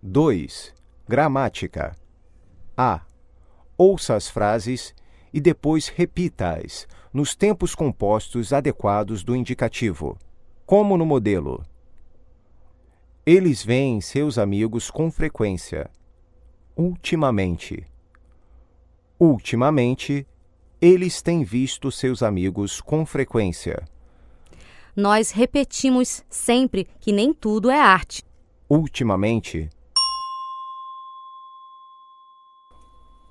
2. Gramática. A. Ouça as frases e depois repita-as nos tempos compostos adequados do indicativo, como no modelo. Eles veem seus amigos com frequência. Ultimamente. Ultimamente, eles têm visto seus amigos com frequência. Nós repetimos sempre que nem tudo é arte. Ultimamente.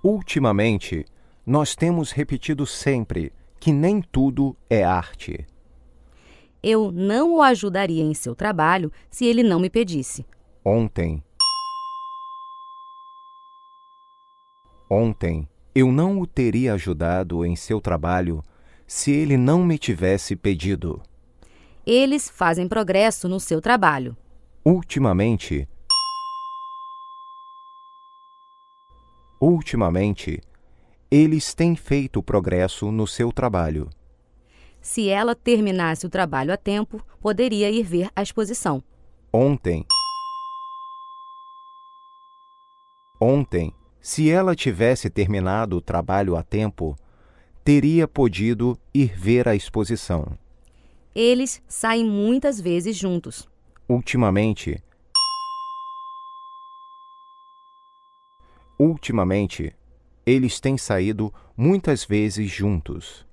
Ultimamente, nós temos repetido sempre que nem tudo é arte. Eu não o ajudaria em seu trabalho se ele não me pedisse. Ontem. Ontem, eu não o teria ajudado em seu trabalho se ele não me tivesse pedido. Eles fazem progresso no seu trabalho. Ultimamente. Ultimamente, eles têm feito progresso no seu trabalho. Se ela terminasse o trabalho a tempo, poderia ir ver a exposição. Ontem. Ontem, se ela tivesse terminado o trabalho a tempo, teria podido ir ver a exposição. Eles saem muitas vezes juntos. Ultimamente. Ultimamente, eles têm saído muitas vezes juntos.